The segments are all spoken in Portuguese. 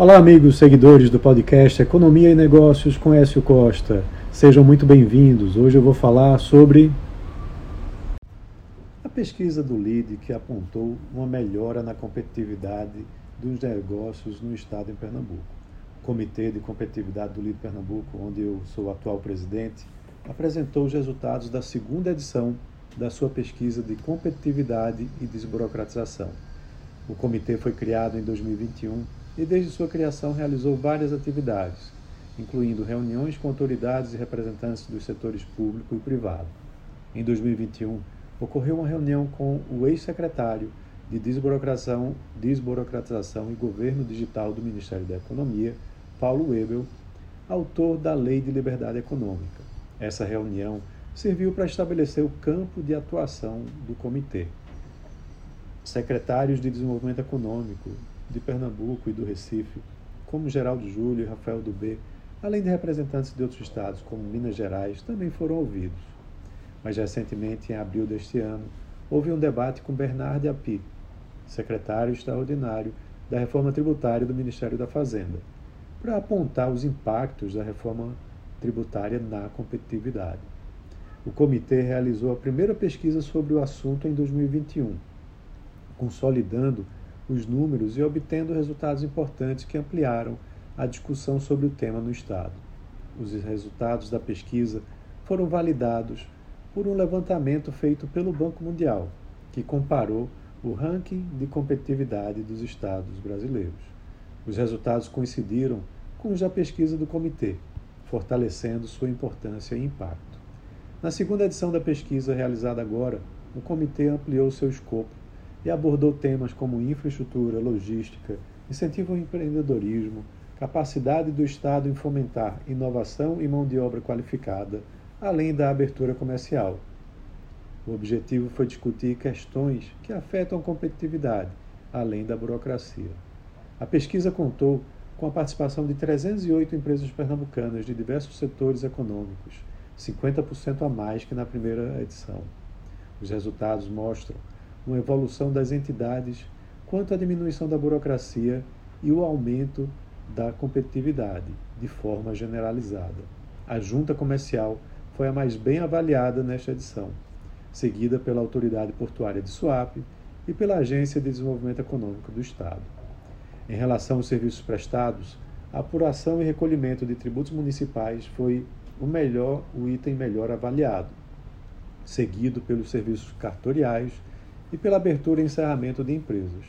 Olá, amigos seguidores do podcast Economia e Negócios com Écio Costa. Sejam muito bem-vindos. Hoje eu vou falar sobre a pesquisa do LIDE que apontou uma melhora na competitividade dos negócios no estado em Pernambuco. O Comitê de Competitividade do LIDE Pernambuco, onde eu sou o atual presidente, apresentou os resultados da segunda edição da sua pesquisa de competitividade e desburocratização. O comitê foi criado em 2021 e, desde sua criação, realizou várias atividades, incluindo reuniões com autoridades e representantes dos setores público e privado. Em 2021, ocorreu uma reunião com o ex-secretário de desburocratização, desburocratização e Governo Digital do Ministério da Economia, Paulo Webel, autor da Lei de Liberdade Econômica. Essa reunião serviu para estabelecer o campo de atuação do comitê. Secretários de Desenvolvimento Econômico de Pernambuco e do Recife, como Geraldo Júlio e Rafael Dubê, além de representantes de outros estados, como Minas Gerais, também foram ouvidos. Mais recentemente, em abril deste ano, houve um debate com Bernardo Api, secretário extraordinário da reforma tributária do Ministério da Fazenda, para apontar os impactos da reforma tributária na competitividade. O comitê realizou a primeira pesquisa sobre o assunto em 2021, consolidando os números e obtendo resultados importantes que ampliaram a discussão sobre o tema no Estado. Os resultados da pesquisa foram validados por um levantamento feito pelo Banco Mundial, que comparou o ranking de competitividade dos estados brasileiros. Os resultados coincidiram com os da pesquisa do comitê, fortalecendo sua importância e impacto. Na segunda edição da pesquisa realizada agora, o comitê ampliou seu escopo e abordou temas como infraestrutura, logística, incentivo ao empreendedorismo, capacidade do Estado em fomentar inovação e mão de obra qualificada, além da abertura comercial. O objetivo foi discutir questões que afetam a competitividade, além da burocracia. A pesquisa contou com a participação de 308 empresas pernambucanas de diversos setores econômicos, 50% a mais que na primeira edição. Os resultados mostram uma evolução das entidades quanto à diminuição da burocracia e o aumento da competitividade, de forma generalizada. A junta comercial foi a mais bem avaliada nesta edição, seguida pela Autoridade Portuária de Suape e pela Agência de Desenvolvimento Econômico do Estado. Em relação aos serviços prestados, a apuração e recolhimento de tributos municipais foi o melhor, o item melhor avaliado, seguido pelos serviços cartoriais e pela abertura e encerramento de empresas.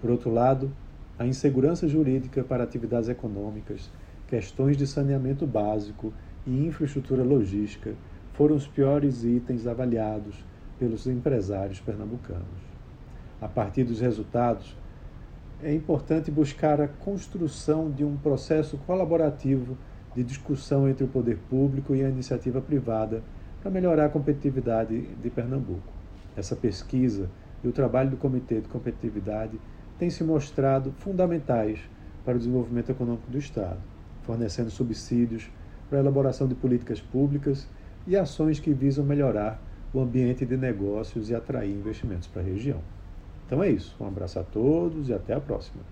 Por outro lado, a insegurança jurídica para atividades econômicas, questões de saneamento básico e infraestrutura logística foram os piores itens avaliados pelos empresários pernambucanos. A partir dos resultados, é importante buscar a construção de um processo colaborativo de discussão entre o poder público e a iniciativa privada para melhorar a competitividade de Pernambuco. Essa pesquisa e o trabalho do Comitê de Competitividade têm se mostrado fundamentais para o desenvolvimento econômico do Estado, fornecendo subsídios para a elaboração de políticas públicas e ações que visam melhorar o ambiente de negócios e atrair investimentos para a região. Então é isso. Um abraço a todos e até a próxima.